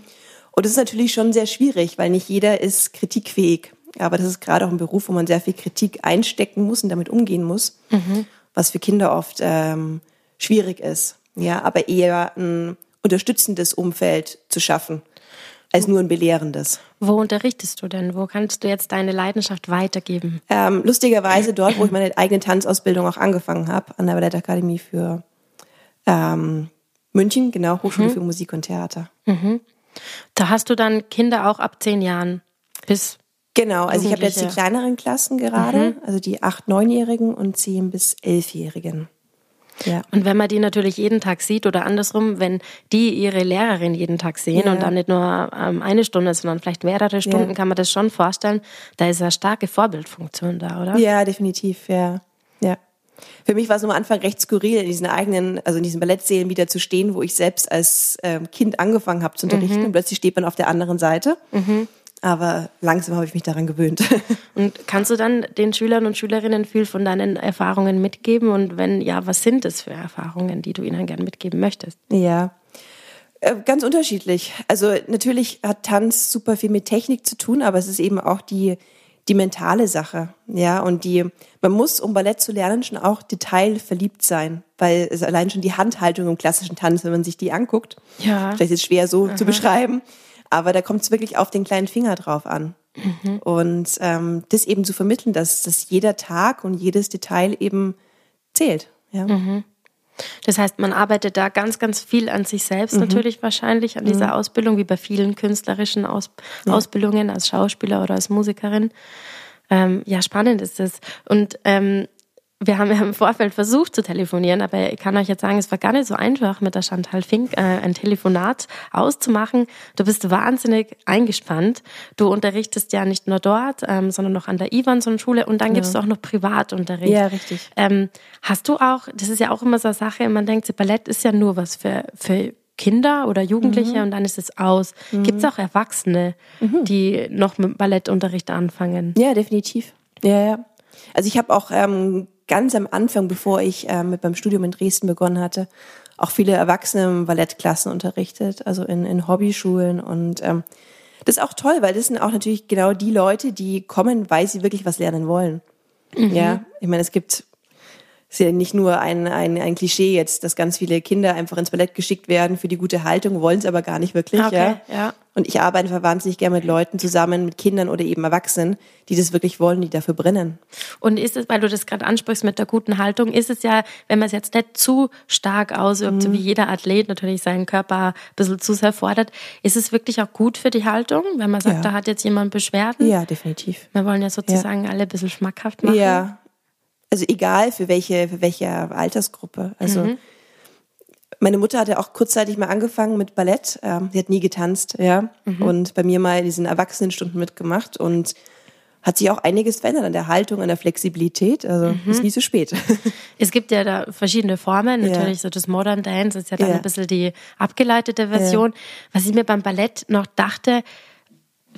Und das ist natürlich schon sehr schwierig, weil nicht jeder ist kritikfähig. Aber das ist gerade auch ein Beruf, wo man sehr viel Kritik einstecken muss und damit umgehen muss. Mhm was für Kinder oft ähm, schwierig ist. Ja, aber eher ein unterstützendes Umfeld zu schaffen, als nur ein belehrendes. Wo unterrichtest du denn? Wo kannst du jetzt deine Leidenschaft weitergeben? Ähm, lustigerweise dort, wo ich meine eigene Tanzausbildung auch angefangen habe, an der Ballettakademie für ähm, München, genau, Hochschule mhm. für Musik und Theater. Mhm. Da hast du dann Kinder auch ab zehn Jahren bis Genau, also ich habe jetzt die kleineren Klassen gerade, mhm. also die acht, neunjährigen und zehn bis elfjährigen. Ja. Und wenn man die natürlich jeden Tag sieht oder andersrum, wenn die ihre Lehrerin jeden Tag sehen ja. und dann nicht nur ähm, eine Stunde, sondern vielleicht mehrere Stunden, ja. kann man das schon vorstellen. Da ist eine starke Vorbildfunktion da, oder? Ja, definitiv, ja. Ja. Für mich war es am Anfang recht skurril, in diesen eigenen, also in diesen Ballettsälen wieder zu stehen, wo ich selbst als ähm, Kind angefangen habe zu unterrichten mhm. und plötzlich steht man auf der anderen Seite. Mhm. Aber langsam habe ich mich daran gewöhnt. Und kannst du dann den Schülern und Schülerinnen viel von deinen Erfahrungen mitgeben? Und wenn ja, was sind es für Erfahrungen, die du ihnen gerne mitgeben möchtest? Ja, äh, ganz unterschiedlich. Also natürlich hat Tanz super viel mit Technik zu tun, aber es ist eben auch die die mentale Sache, ja, und die, man muss, um Ballett zu lernen, schon auch detailverliebt sein, weil es allein schon die Handhaltung im klassischen Tanz, wenn man sich die anguckt, ja. vielleicht ist es schwer so Aha. zu beschreiben, aber da kommt es wirklich auf den kleinen Finger drauf an. Mhm. Und ähm, das eben zu vermitteln, dass, dass jeder Tag und jedes Detail eben zählt. Ja. Mhm. Das heißt, man arbeitet da ganz, ganz viel an sich selbst mhm. natürlich wahrscheinlich, an dieser mhm. Ausbildung, wie bei vielen künstlerischen Aus ja. Ausbildungen als Schauspieler oder als Musikerin. Ähm, ja, spannend ist das. Und ähm, wir haben ja im Vorfeld versucht zu telefonieren, aber ich kann euch jetzt sagen, es war gar nicht so einfach, mit der Chantal Fink äh, ein Telefonat auszumachen. Du bist wahnsinnig eingespannt. Du unterrichtest ja nicht nur dort, ähm, sondern noch an der Ivanson-Schule und dann ja. gibst du auch noch Privatunterricht. Ja, richtig. Ähm, hast du auch, das ist ja auch immer so eine Sache, man denkt, Ballett ist ja nur was für, für Kinder oder Jugendliche mhm. und dann ist es aus. Mhm. Gibt es auch Erwachsene, mhm. die noch mit Ballettunterricht anfangen? Ja, definitiv. Ja, ja. Also ich habe auch ähm, ganz am Anfang, bevor ich äh, mit meinem Studium in Dresden begonnen hatte, auch viele Erwachsene Ballettklassen unterrichtet, also in, in Hobbyschulen und ähm, das ist auch toll, weil das sind auch natürlich genau die Leute, die kommen, weil sie wirklich was lernen wollen. Mhm. Ja, ich meine, es gibt ist ja nicht nur ein, ein, ein Klischee jetzt, dass ganz viele Kinder einfach ins Ballett geschickt werden für die gute Haltung, wollen es aber gar nicht wirklich. Okay, ja. ja. Und ich arbeite wahnsinnig gerne mit Leuten zusammen, mit Kindern oder eben Erwachsenen, die das wirklich wollen, die dafür brennen. Und ist es, weil du das gerade ansprichst mit der guten Haltung, ist es ja, wenn man es jetzt nicht zu stark ausübt, mhm. so wie jeder Athlet natürlich seinen Körper ein bisschen zu sehr fordert, ist es wirklich auch gut für die Haltung, wenn man sagt, ja. da hat jetzt jemand Beschwerden? Ja, definitiv. Wir wollen ja sozusagen ja. alle ein bisschen schmackhaft machen. Ja, also egal für welche, für welche Altersgruppe. Also mhm. meine Mutter hatte auch kurzzeitig mal angefangen mit Ballett. Ähm, sie hat nie getanzt, ja. Mhm. Und bei mir mal in diesen Erwachsenenstunden mitgemacht und hat sich auch einiges verändert an der Haltung, an der Flexibilität. Also mhm. ist nie zu spät. Es gibt ja da verschiedene Formen. Natürlich ja. so das Modern Dance ist ja dann ja. ein bisschen die abgeleitete Version. Ja. Was ich mir beim Ballett noch dachte,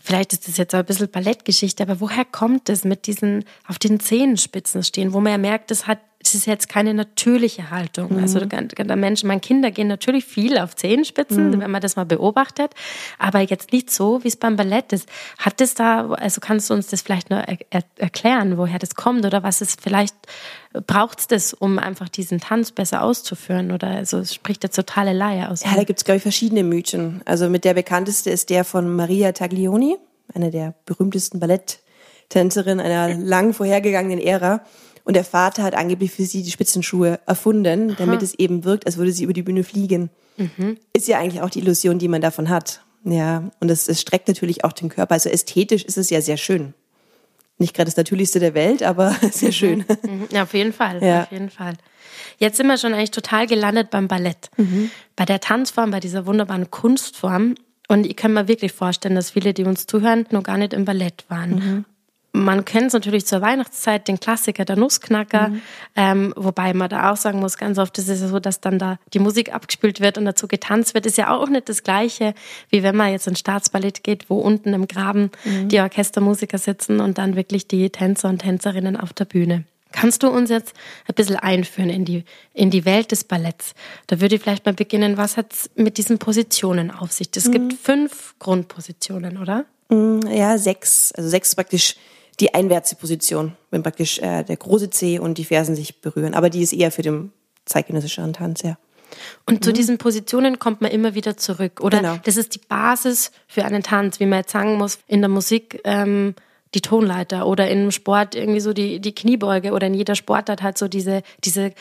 vielleicht ist das jetzt ein bisschen Ballettgeschichte, aber woher kommt es mit diesen auf den Zehenspitzen stehen, wo man ja merkt, das hat ist jetzt keine natürliche Haltung. Mhm. Also der Mensch, meine Kinder gehen natürlich viel auf Zehenspitzen, mhm. wenn man das mal beobachtet, aber jetzt nicht so, wie es beim Ballett ist. Hat es da, also kannst du uns das vielleicht nur er erklären, woher das kommt oder was es vielleicht braucht es das, um einfach diesen Tanz besser auszuführen? Oder also es spricht der totale Laie aus. Ja, da gibt es, glaube ich, verschiedene Mythen. Also mit der bekannteste ist der von Maria Taglioni, eine der berühmtesten Balletttänzerinnen einer lang vorhergegangenen Ära. Und der Vater hat angeblich für sie die Spitzenschuhe erfunden, damit Aha. es eben wirkt, als würde sie über die Bühne fliegen. Mhm. Ist ja eigentlich auch die Illusion, die man davon hat. Ja, und es, es streckt natürlich auch den Körper. Also ästhetisch ist es ja sehr schön nicht gerade das Natürlichste der Welt, aber sehr schön. Mhm. Ja, auf jeden Fall. Ja. Auf jeden Fall. Jetzt sind wir schon eigentlich total gelandet beim Ballett. Mhm. Bei der Tanzform, bei dieser wunderbaren Kunstform. Und ich kann mir wirklich vorstellen, dass viele, die uns zuhören, noch gar nicht im Ballett waren. Mhm. Man kennt es natürlich zur Weihnachtszeit, den Klassiker, der Nussknacker, mhm. ähm, wobei man da auch sagen muss, ganz oft ist es so, dass dann da die Musik abgespielt wird und dazu getanzt wird, ist ja auch nicht das Gleiche, wie wenn man jetzt ins Staatsballett geht, wo unten im Graben mhm. die Orchestermusiker sitzen und dann wirklich die Tänzer und Tänzerinnen auf der Bühne. Kannst du uns jetzt ein bisschen einführen in die, in die Welt des Balletts? Da würde ich vielleicht mal beginnen, was hat es mit diesen Positionen auf sich? Es mhm. gibt fünf Grundpositionen, oder? Mhm, ja, sechs. Also sechs praktisch die einwärtse Position, wenn praktisch äh, der große Zeh und die Fersen sich berühren. Aber die ist eher für den zeitgenössischen Tanz, ja. Und mhm. zu diesen Positionen kommt man immer wieder zurück, oder? Genau. Das ist die Basis für einen Tanz, wie man jetzt sagen muss, in der Musik ähm, die Tonleiter oder im Sport irgendwie so die, die Kniebeuge oder in jeder Sportart halt so diese, diese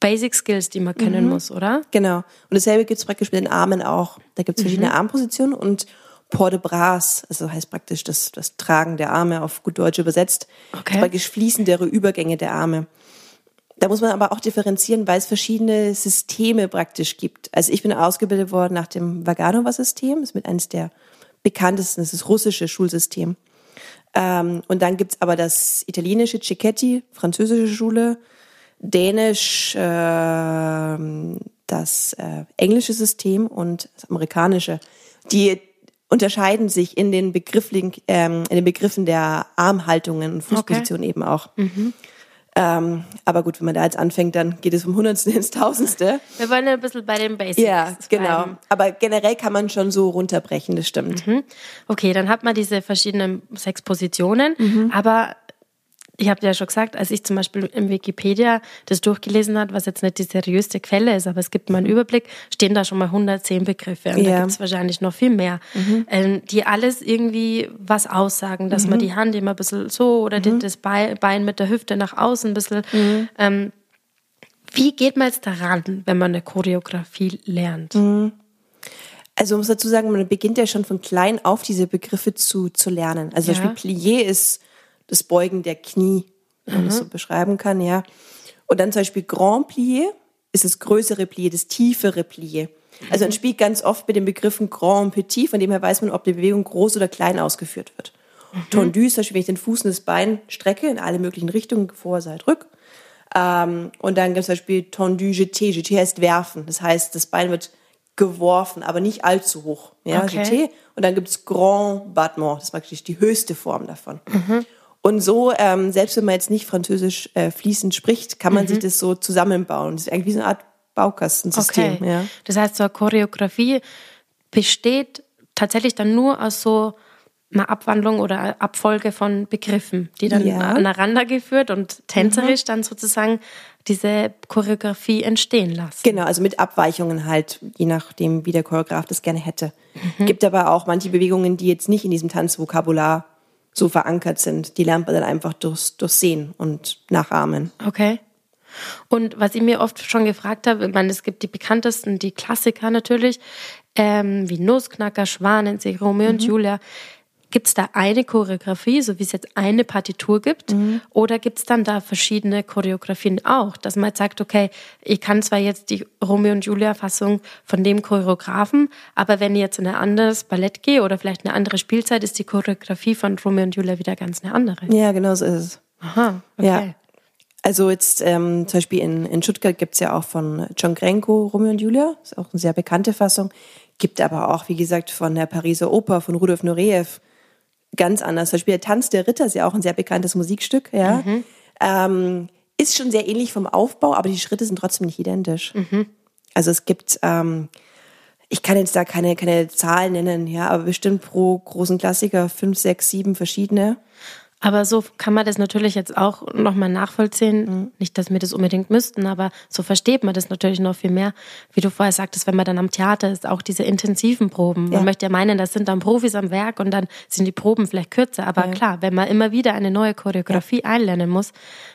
Basic Skills, die man können mhm. muss, oder? Genau. Und dasselbe gibt es praktisch mit den Armen auch. Da gibt es verschiedene mhm. Armpositionen und Port de Bras, also heißt praktisch das, das Tragen der Arme auf gut Deutsch übersetzt, okay. praktisch fließendere Übergänge der Arme. Da muss man aber auch differenzieren, weil es verschiedene Systeme praktisch gibt. Also ich bin ausgebildet worden nach dem Vaganova-System, ist mit eines der bekanntesten, das ist das russische Schulsystem. Ähm, und dann gibt's aber das italienische Cicchetti, französische Schule, dänisch, äh, das äh, englische System und das amerikanische. Die unterscheiden sich in den, Begriffling, ähm, in den Begriffen der Armhaltungen und Fußpositionen okay. eben auch. Mhm. Ähm, aber gut, wenn man da jetzt anfängt, dann geht es vom Hundertste ins Tausendste. Wir wollen ein bisschen bei den Basics. Ja, genau. Bleiben. Aber generell kann man schon so runterbrechen, das stimmt. Mhm. Okay, dann hat man diese verschiedenen sechs Positionen, mhm. aber ich habe ja schon gesagt, als ich zum Beispiel im Wikipedia das durchgelesen habe, was jetzt nicht die seriöste Quelle ist, aber es gibt mal einen Überblick, stehen da schon mal 110 Begriffe. Und ja. da gibt es wahrscheinlich noch viel mehr, mhm. ähm, die alles irgendwie was aussagen, dass mhm. man die Hand immer ein bisschen so oder mhm. das Bein mit der Hüfte nach außen ein bisschen. Mhm. Ähm, wie geht man jetzt daran, wenn man eine Choreografie lernt? Mhm. Also man muss dazu sagen, man beginnt ja schon von klein auf diese Begriffe zu, zu lernen. Also ja. zum Beispiel Plié ist das Beugen der Knie, wenn man mhm. das so beschreiben kann, ja. Und dann zum Beispiel Grand Plié ist das größere Plié, das tiefere Plié. Also man mhm. spielt ganz oft mit den Begriffen Grand Petit, von dem her weiß man, ob die Bewegung groß oder klein ausgeführt wird. Mhm. Tendu ist zum Beispiel, wenn ich den Fuß und das Bein strecke in alle möglichen Richtungen, vor, seit, rück. Ähm, und dann gibt es zum Beispiel Tendu, jeté. Jeté heißt werfen. Das heißt, das Bein wird geworfen, aber nicht allzu hoch. Ja, okay. jeté. Und dann gibt es Grand Battement. Das ist praktisch die höchste Form davon. Mhm. Und so, ähm, selbst wenn man jetzt nicht Französisch äh, fließend spricht, kann man mhm. sich das so zusammenbauen. Das ist eigentlich wie so eine Art Baukastensystem. Okay. Ja. Das heißt, so eine Choreografie besteht tatsächlich dann nur aus so einer Abwandlung oder Abfolge von Begriffen, die dann ja. aneinander geführt und tänzerisch mhm. dann sozusagen diese Choreografie entstehen lassen. Genau, also mit Abweichungen halt, je nachdem, wie der Choreograf das gerne hätte. Mhm. Gibt aber auch manche Bewegungen, die jetzt nicht in diesem Tanzvokabular so verankert sind. Die lernt man dann einfach durchs, durchs Sehen und Nachahmen. Okay. Und was ich mir oft schon gefragt habe, ich meine, es gibt die bekanntesten, die Klassiker natürlich, ähm, wie Nussknacker, Schwanensee, Romeo mhm. und Julia. Gibt es da eine Choreografie, so wie es jetzt eine Partitur gibt? Mhm. Oder gibt es dann da verschiedene Choreografien auch, dass man jetzt sagt, okay, ich kann zwar jetzt die Romeo und Julia-Fassung von dem Choreografen, aber wenn ich jetzt in ein anderes Ballett gehe oder vielleicht eine andere Spielzeit, ist die Choreografie von Romeo und Julia wieder ganz eine andere. Ja, genau so ist es. Aha, okay. Ja. Also jetzt ähm, zum Beispiel in, in Stuttgart gibt es ja auch von John Grenko Romeo und Julia, ist auch eine sehr bekannte Fassung. Gibt aber auch, wie gesagt, von der Pariser Oper, von Rudolf Nureyev, ganz anders. Zum Beispiel der Tanz der Ritter ist ja auch ein sehr bekanntes Musikstück, ja. Mhm. Ähm, ist schon sehr ähnlich vom Aufbau, aber die Schritte sind trotzdem nicht identisch. Mhm. Also es gibt, ähm, ich kann jetzt da keine, keine Zahlen nennen, ja, aber bestimmt pro großen Klassiker fünf, sechs, sieben verschiedene. Aber so kann man das natürlich jetzt auch nochmal nachvollziehen. Mhm. Nicht, dass wir das unbedingt müssten, aber so versteht man das natürlich noch viel mehr. Wie du vorher sagtest, wenn man dann am Theater ist, auch diese intensiven Proben. Ja. Man möchte ja meinen, das sind dann Profis am Werk und dann sind die Proben vielleicht kürzer. Aber ja. klar, wenn man immer wieder eine neue Choreografie ja. einlernen muss,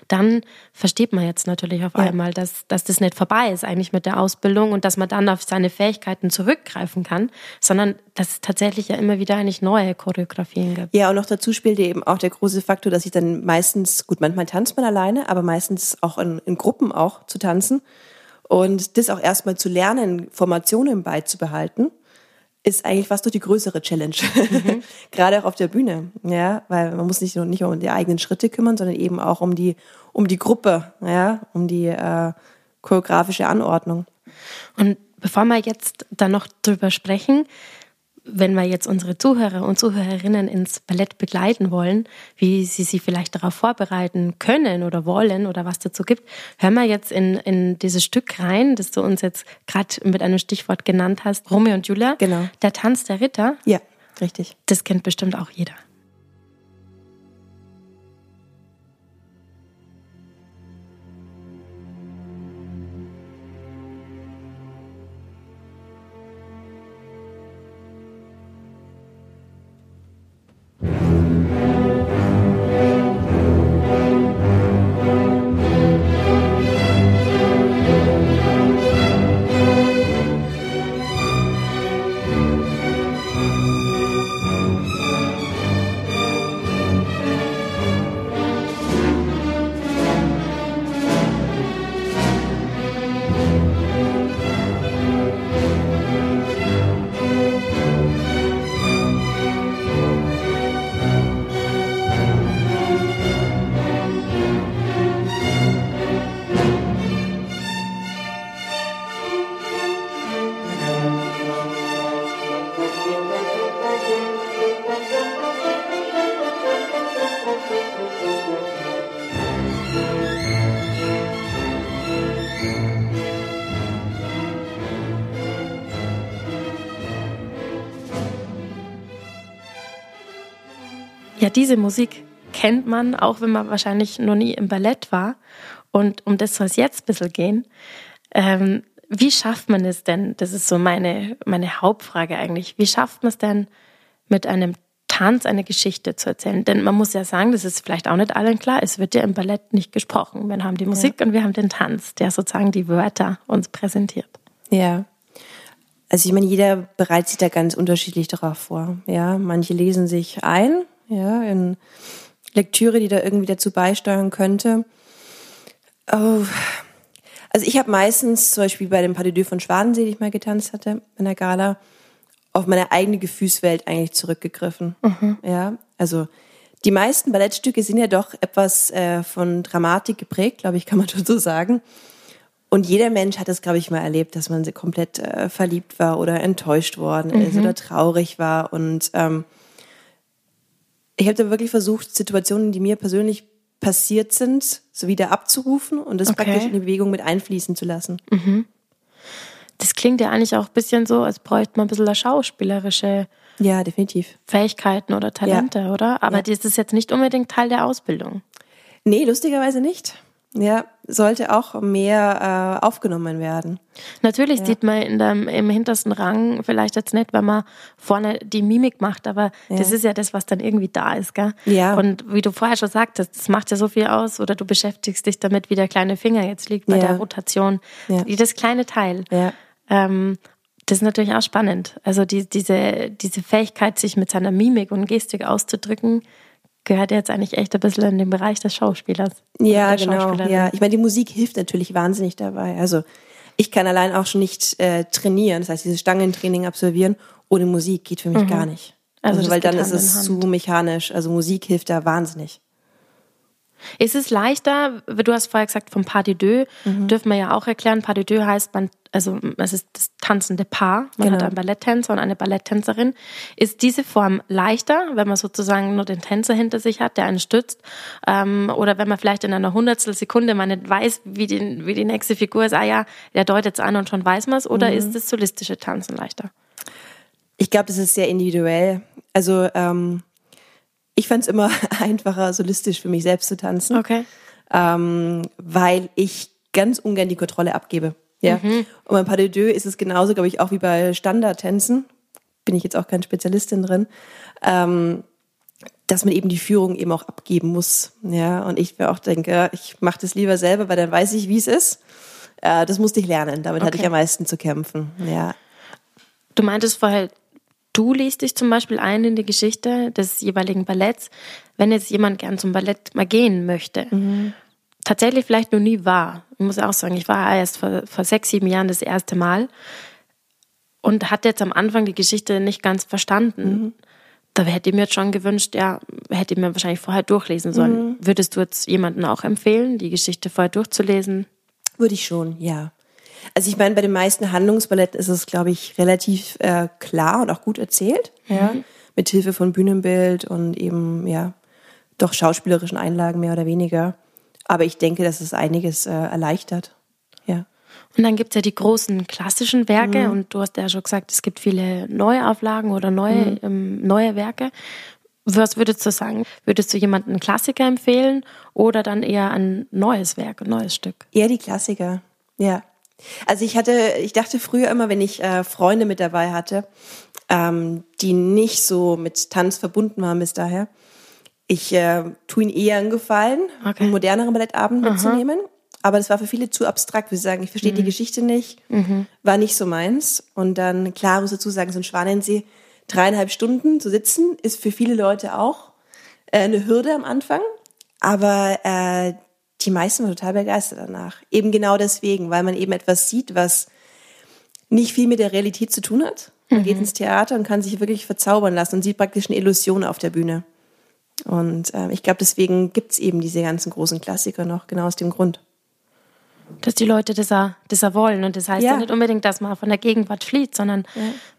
dann versteht man jetzt natürlich auf einmal, dass, dass das nicht vorbei ist eigentlich mit der Ausbildung und dass man dann auf seine Fähigkeiten zurückgreifen kann, sondern dass es tatsächlich ja immer wieder eigentlich neue Choreografien gibt. Ja, und noch dazu spielt eben auch der große Faktor, dass ich dann meistens, gut, manchmal tanzt man alleine, aber meistens auch in, in Gruppen auch zu tanzen. Und das auch erstmal zu lernen, Formationen beizubehalten, ist eigentlich fast durch die größere Challenge. Mhm. Gerade auch auf der Bühne. Ja, weil man muss nicht nur nicht um die eigenen Schritte kümmern, sondern eben auch um die, um die Gruppe, ja, um die äh, choreografische Anordnung. Und bevor wir jetzt da noch drüber sprechen, wenn wir jetzt unsere Zuhörer und Zuhörerinnen ins Ballett begleiten wollen, wie sie sich vielleicht darauf vorbereiten können oder wollen oder was dazu gibt, hören wir jetzt in, in dieses Stück rein, das du uns jetzt gerade mit einem Stichwort genannt hast, Romeo und Julia. Genau. Der Tanz der Ritter. Ja, richtig. Das kennt bestimmt auch jeder. Diese Musik kennt man, auch wenn man wahrscheinlich noch nie im Ballett war. Und um das soll es jetzt ein bisschen gehen. Ähm, wie schafft man es denn? Das ist so meine, meine Hauptfrage eigentlich. Wie schafft man es denn, mit einem Tanz eine Geschichte zu erzählen? Denn man muss ja sagen, das ist vielleicht auch nicht allen klar, es wird ja im Ballett nicht gesprochen. Wir haben die Musik ja. und wir haben den Tanz, der sozusagen die Wörter uns präsentiert. Ja. Also ich meine, jeder bereitet sich da ganz unterschiedlich darauf vor. Ja, manche lesen sich ein, ja, in Lektüre, die da irgendwie dazu beisteuern könnte. Oh. Also ich habe meistens, zum Beispiel bei dem Pas de Deux von Schwadensee, die ich mal getanzt hatte, in der Gala, auf meine eigene Gefühlswelt eigentlich zurückgegriffen. Mhm. Ja, also die meisten Ballettstücke sind ja doch etwas äh, von Dramatik geprägt, glaube ich, kann man schon so sagen. Und jeder Mensch hat es, glaube ich, mal erlebt, dass man komplett äh, verliebt war oder enttäuscht worden mhm. ist oder traurig war. Und ähm, ich habe da wirklich versucht, Situationen, die mir persönlich passiert sind, so wieder abzurufen und das okay. praktisch in die Bewegung mit einfließen zu lassen. Mhm. Das klingt ja eigentlich auch ein bisschen so, als bräuchte man ein bisschen schauspielerische ja, definitiv. Fähigkeiten oder Talente, ja. oder? Aber ja. das ist jetzt nicht unbedingt Teil der Ausbildung. Nee, lustigerweise nicht. Ja, sollte auch mehr äh, aufgenommen werden. Natürlich ja. sieht man in dem, im hintersten Rang vielleicht jetzt nicht, wenn man vorne die Mimik macht, aber ja. das ist ja das, was dann irgendwie da ist, gell? Ja. Und wie du vorher schon sagtest, das macht ja so viel aus oder du beschäftigst dich damit, wie der kleine Finger jetzt liegt bei ja. der Rotation, wie das kleine Teil. Ja. Ähm, das ist natürlich auch spannend. Also die, diese, diese Fähigkeit, sich mit seiner Mimik und Gestik auszudrücken, gehört jetzt eigentlich echt ein bisschen in den Bereich des Schauspielers. Ja, genau. Ja, ich meine, die Musik hilft natürlich wahnsinnig dabei. Also ich kann allein auch schon nicht äh, trainieren, das heißt, dieses Stangentraining absolvieren ohne Musik geht für mich mhm. gar nicht. Also, also weil dann ist es zu mechanisch. Also Musik hilft da wahnsinnig. Ist es leichter, du hast vorher gesagt, vom Pas de Deux, mhm. dürfen wir ja auch erklären, Pas de Deux heißt, man, also es ist das tanzende Paar, man genau. hat einen Balletttänzer und eine Balletttänzerin. Ist diese Form leichter, wenn man sozusagen nur den Tänzer hinter sich hat, der einen stützt, ähm, oder wenn man vielleicht in einer Hundertstel Sekunde man nicht weiß, wie die, wie die nächste Figur ist, ah ja, der deutet es an und schon weiß man es, oder mhm. ist das solistische Tanzen leichter? Ich glaube, das ist sehr individuell. Also ähm ich fand es immer einfacher, solistisch für mich selbst zu tanzen. Okay. Ähm, weil ich ganz ungern die Kontrolle abgebe. Ja. Mhm. Und beim Pas de Deux ist es genauso, glaube ich, auch wie bei Standardtänzen. Bin ich jetzt auch keine Spezialistin drin. Ähm, dass man eben die Führung eben auch abgeben muss. Ja, und ich mir auch denke, ich mache das lieber selber, weil dann weiß ich, wie es ist. Äh, das musste ich lernen. Damit okay. hatte ich am meisten zu kämpfen. Ja. Du meintest vorher, Du liest dich zum Beispiel ein in die Geschichte des jeweiligen Balletts, wenn jetzt jemand gern zum Ballett mal gehen möchte. Mhm. Tatsächlich vielleicht noch nie war. Ich muss auch sagen, ich war erst vor, vor sechs, sieben Jahren das erste Mal und hatte jetzt am Anfang die Geschichte nicht ganz verstanden. Mhm. Da hätte ich mir jetzt schon gewünscht, ja, hätte ich mir wahrscheinlich vorher durchlesen sollen. Mhm. Würdest du jetzt jemanden auch empfehlen, die Geschichte vorher durchzulesen? Würde ich schon, ja. Also ich meine, bei den meisten Handlungsballetten ist es, glaube ich, relativ äh, klar und auch gut erzählt, mhm. ja, mit Hilfe von Bühnenbild und eben ja doch schauspielerischen Einlagen mehr oder weniger. Aber ich denke, dass es einiges äh, erleichtert. Ja. Und dann gibt es ja die großen klassischen Werke mhm. und du hast ja schon gesagt, es gibt viele Neuauflagen oder neue, mhm. ähm, neue Werke. Was würdest du sagen? Würdest du jemanden einen Klassiker empfehlen oder dann eher ein neues Werk, ein neues Stück? Eher die Klassiker, ja. Also ich hatte, ich dachte früher immer, wenn ich äh, Freunde mit dabei hatte, ähm, die nicht so mit Tanz verbunden waren bis daher, ich äh, tue ihnen eher einen Gefallen, okay. einen moderneren Ballettabend Aha. mitzunehmen. Aber das war für viele zu abstrakt, wie sie sagen, ich verstehe mhm. die Geschichte nicht, mhm. war nicht so meins. Und dann, klar, muss dazu sagen, so ein Schwanensee, dreieinhalb Stunden zu sitzen, ist für viele Leute auch äh, eine Hürde am Anfang. Aber äh, die meisten waren total begeistert danach. Eben genau deswegen, weil man eben etwas sieht, was nicht viel mit der Realität zu tun hat. Man mhm. geht ins Theater und kann sich wirklich verzaubern lassen und sieht praktisch eine Illusion auf der Bühne. Und äh, ich glaube, deswegen gibt es eben diese ganzen großen Klassiker noch, genau aus dem Grund. Dass die Leute das, das auch wollen. Und das heißt ja, Ja. nicht unbedingt, dass man von der Gegenwart flieht, sondern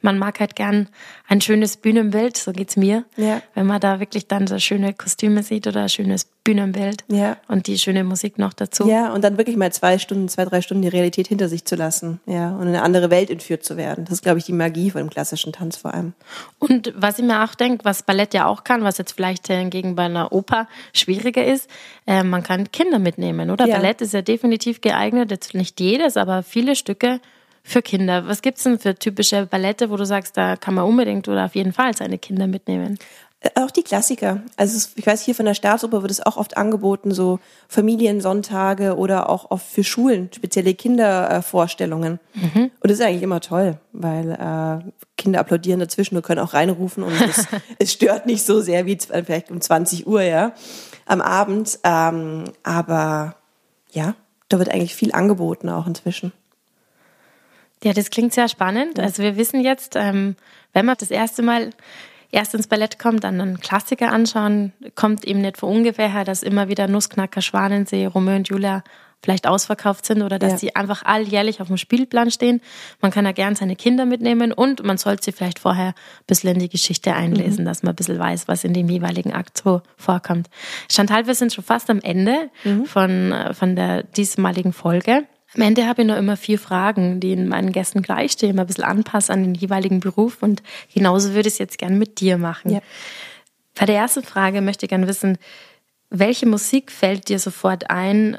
man mag halt gern ein schönes Bühnenbild, so geht's mir. Ja. Wenn man da wirklich dann so schöne Kostüme sieht oder ein schönes Bühnenbild Ja. und die schöne Musik noch dazu. Ja, und dann wirklich mal zwei Stunden, zwei, drei Stunden die Realität hinter sich zu lassen, ja, und in eine andere Welt entführt zu werden. Das ist, glaube ich, die Magie von dem klassischen Tanz vor allem. Und was ich mir auch denke, was Ballett ja auch kann, was jetzt vielleicht äh, hingegen bei einer Oper schwieriger ist, äh, man kann Kinder mitnehmen, oder? Ja. Ballett ist ja definitiv geeignet, jetzt nicht jedes, aber viele Stücke für Kinder. Was gibt's denn für typische Ballette, wo du sagst, da kann man unbedingt oder auf jeden Fall seine Kinder mitnehmen? Äh, Auch die Klassiker. Also es- ich weiß, hier von der Staatsoper wird es auch oft angeboten, so Familiensonntage oder auch oft für Schulen, spezielle Kindervorstellungen. Und das ist eigentlich immer toll, weil äh, Kinder applaudieren dazwischen und können auch reinrufen und es, es stört nicht so sehr wie vielleicht um 20 Uhr, ja, am Abend. Ähm, aber ja, da wird eigentlich viel angeboten auch inzwischen. Ja, das klingt sehr spannend. Also wir wissen jetzt, ähm, wenn man das erste Mal erst ins Ballett kommt, dann einen Klassiker anschauen, kommt eben nicht von ungefähr her, dass immer wieder Nussknacker, Schwanensee, Romeo und Julia vielleicht ausverkauft sind oder dass Ja. die einfach alljährlich auf dem Spielplan stehen. Man kann ja gern seine Kinder mitnehmen und man sollte sie vielleicht vorher ein bisschen in die Geschichte einlesen, dass man ein bisschen weiß, was in dem jeweiligen Akt so vorkommt. Chantal, wir sind schon fast am Ende von, äh, von der diesmaligen Folge. Am Ende habe ich noch immer vier Fragen, die in meinen Gästen gleichstehen, ein bisschen anpassen an den jeweiligen Beruf und genauso würde ich es jetzt gern mit dir machen. Ja. Bei der ersten Frage möchte ich gerne wissen, welche Musik fällt dir sofort ein,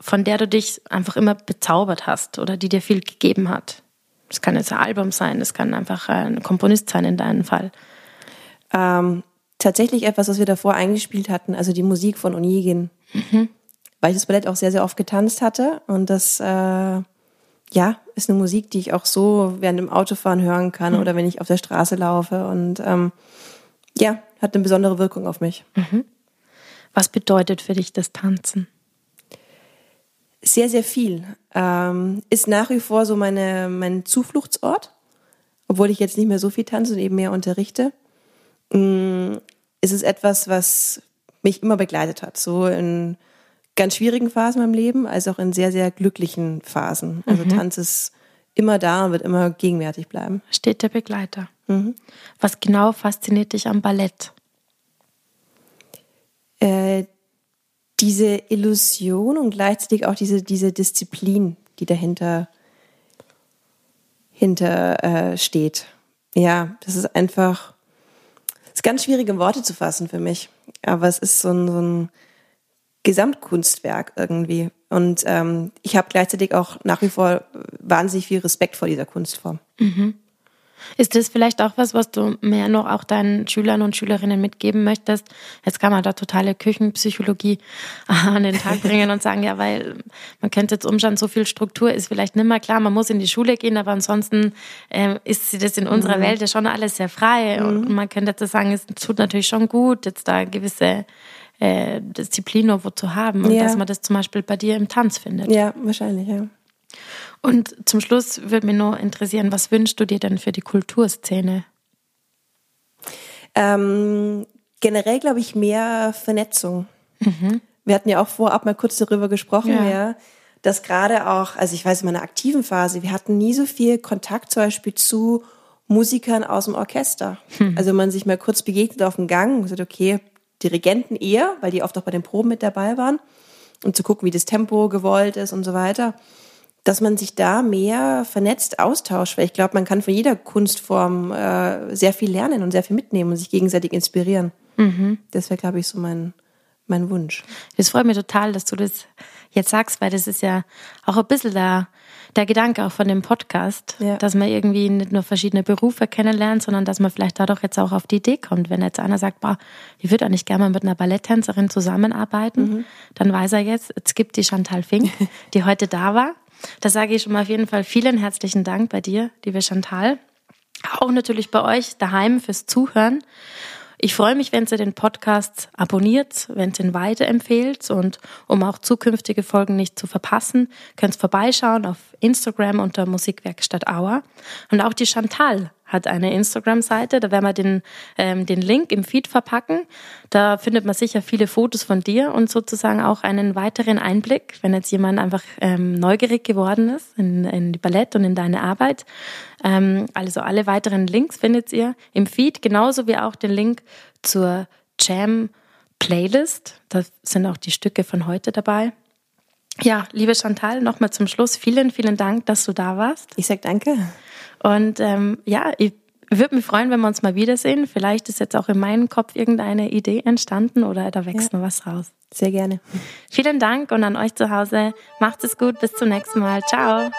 von der du dich einfach immer bezaubert hast oder die dir viel gegeben hat? Das kann jetzt ein Album sein, das kann einfach ein Komponist sein in deinem Fall. Ähm, tatsächlich etwas, was wir davor eingespielt hatten, also die Musik von Onegin. Weil ich das Ballett auch sehr, sehr oft getanzt hatte. Und das, äh, ja, ist eine Musik, die ich auch so während dem Autofahren hören kann oder wenn ich auf der Straße laufe. Und ähm, ja, hat eine besondere Wirkung auf mich. Was bedeutet für dich das Tanzen? Sehr, sehr viel. Ähm, ist nach wie vor so meine, mein Zufluchtsort, obwohl ich jetzt nicht mehr so viel tanze und eben mehr unterrichte. Mm, ist es etwas, was mich immer begleitet hat, so in ganz schwierigen Phasen in meinem Leben, als auch in sehr, sehr glücklichen Phasen. Also Tanz ist immer da und wird immer gegenwärtig bleiben. Steht der Begleiter. Was genau fasziniert dich am Ballett? äh, diese Illusion und gleichzeitig auch diese, diese Disziplin, die dahinter hinter, äh, steht. Ja, das ist einfach, ist ganz schwierig in Worte zu fassen für mich, aber es ist so ein, so ein Gesamtkunstwerk irgendwie. Und ähm, ich habe gleichzeitig auch nach wie vor wahnsinnig viel Respekt vor dieser Kunstform. Ist das vielleicht auch was, was du mehr noch auch deinen Schülern und Schülerinnen mitgeben möchtest? Jetzt kann man da totale Küchenpsychologie an den Tag bringen und sagen, ja, weil man könnte jetzt umschauen, so viel Struktur ist vielleicht nicht mehr klar, man muss in die Schule gehen, aber ansonsten ähm, ist das in unserer Welt ja schon alles sehr frei. Und man könnte jetzt sagen, es tut natürlich schon gut, jetzt da gewisse äh, Disziplin irgendwo zu haben und Ja. dass man das zum Beispiel bei dir im Tanz findet. Ja, wahrscheinlich, ja. Und zum Schluss würde mich nur interessieren, was wünschst du dir denn für die Kulturszene? Ähm, generell glaube ich mehr Vernetzung. Wir hatten ja auch vorab mal kurz darüber gesprochen, Ja. ja. dass gerade auch, also ich weiß in meiner aktiven Phase, wir hatten nie so viel Kontakt zum Beispiel zu Musikern aus dem Orchester. Also wenn man sich mal kurz begegnet auf dem Gang und sagt, okay, Dirigenten eher, weil die oft auch bei den Proben mit dabei waren, um zu gucken, wie das Tempo gewollt ist und so weiter dass man sich da mehr vernetzt austauscht, weil ich glaube, man kann von jeder Kunstform äh, sehr viel lernen und sehr viel mitnehmen und sich gegenseitig inspirieren. Das wäre, glaube ich, so mein, mein Wunsch. Das freut mich total, dass du das jetzt sagst, weil das ist ja auch ein bisschen der, der Gedanke auch von dem Podcast, Ja. dass man irgendwie nicht nur verschiedene Berufe kennenlernt, sondern dass man vielleicht dadurch jetzt auch auf die Idee kommt. Wenn jetzt einer sagt, boah, ich würde eigentlich gerne mal mit einer Balletttänzerin zusammenarbeiten, dann weiß er jetzt, es gibt die Chantal Fink, die heute da war. Da sage ich schon mal auf jeden Fall vielen herzlichen Dank bei dir, liebe Chantal. Auch natürlich bei euch daheim fürs Zuhören. Ich freue mich, wenn ihr den Podcast abonniert, wenn ihr ihn weiterempfehlt und um auch zukünftige Folgen nicht zu verpassen, könnt ihr vorbeischauen auf Instagram unter Musikwerkstatt Auer. Und auch die Chantal hat eine Instagram-Seite. Da werden wir den, ähm, den Link im Feed verpacken. Da findet man sicher viele Fotos von dir und sozusagen auch einen weiteren Einblick, wenn jetzt jemand einfach ähm, neugierig geworden ist in, in die Ballett und in deine Arbeit. Ähm, also alle weiteren Links findet ihr im Feed, genauso wie auch den Link zur Jam Playlist. Da sind auch die Stücke von heute dabei. Ja, liebe Chantal, nochmal zum Schluss vielen, vielen Dank, dass du da warst. Ich sag danke. Und ähm, ja, ich würde mich freuen, wenn wir uns mal wiedersehen. Vielleicht ist jetzt auch in meinem Kopf irgendeine Idee entstanden oder da wächst ja. noch was raus. Sehr gerne. Vielen Dank und an euch zu Hause. Macht es gut, bis zum nächsten Mal. Ciao.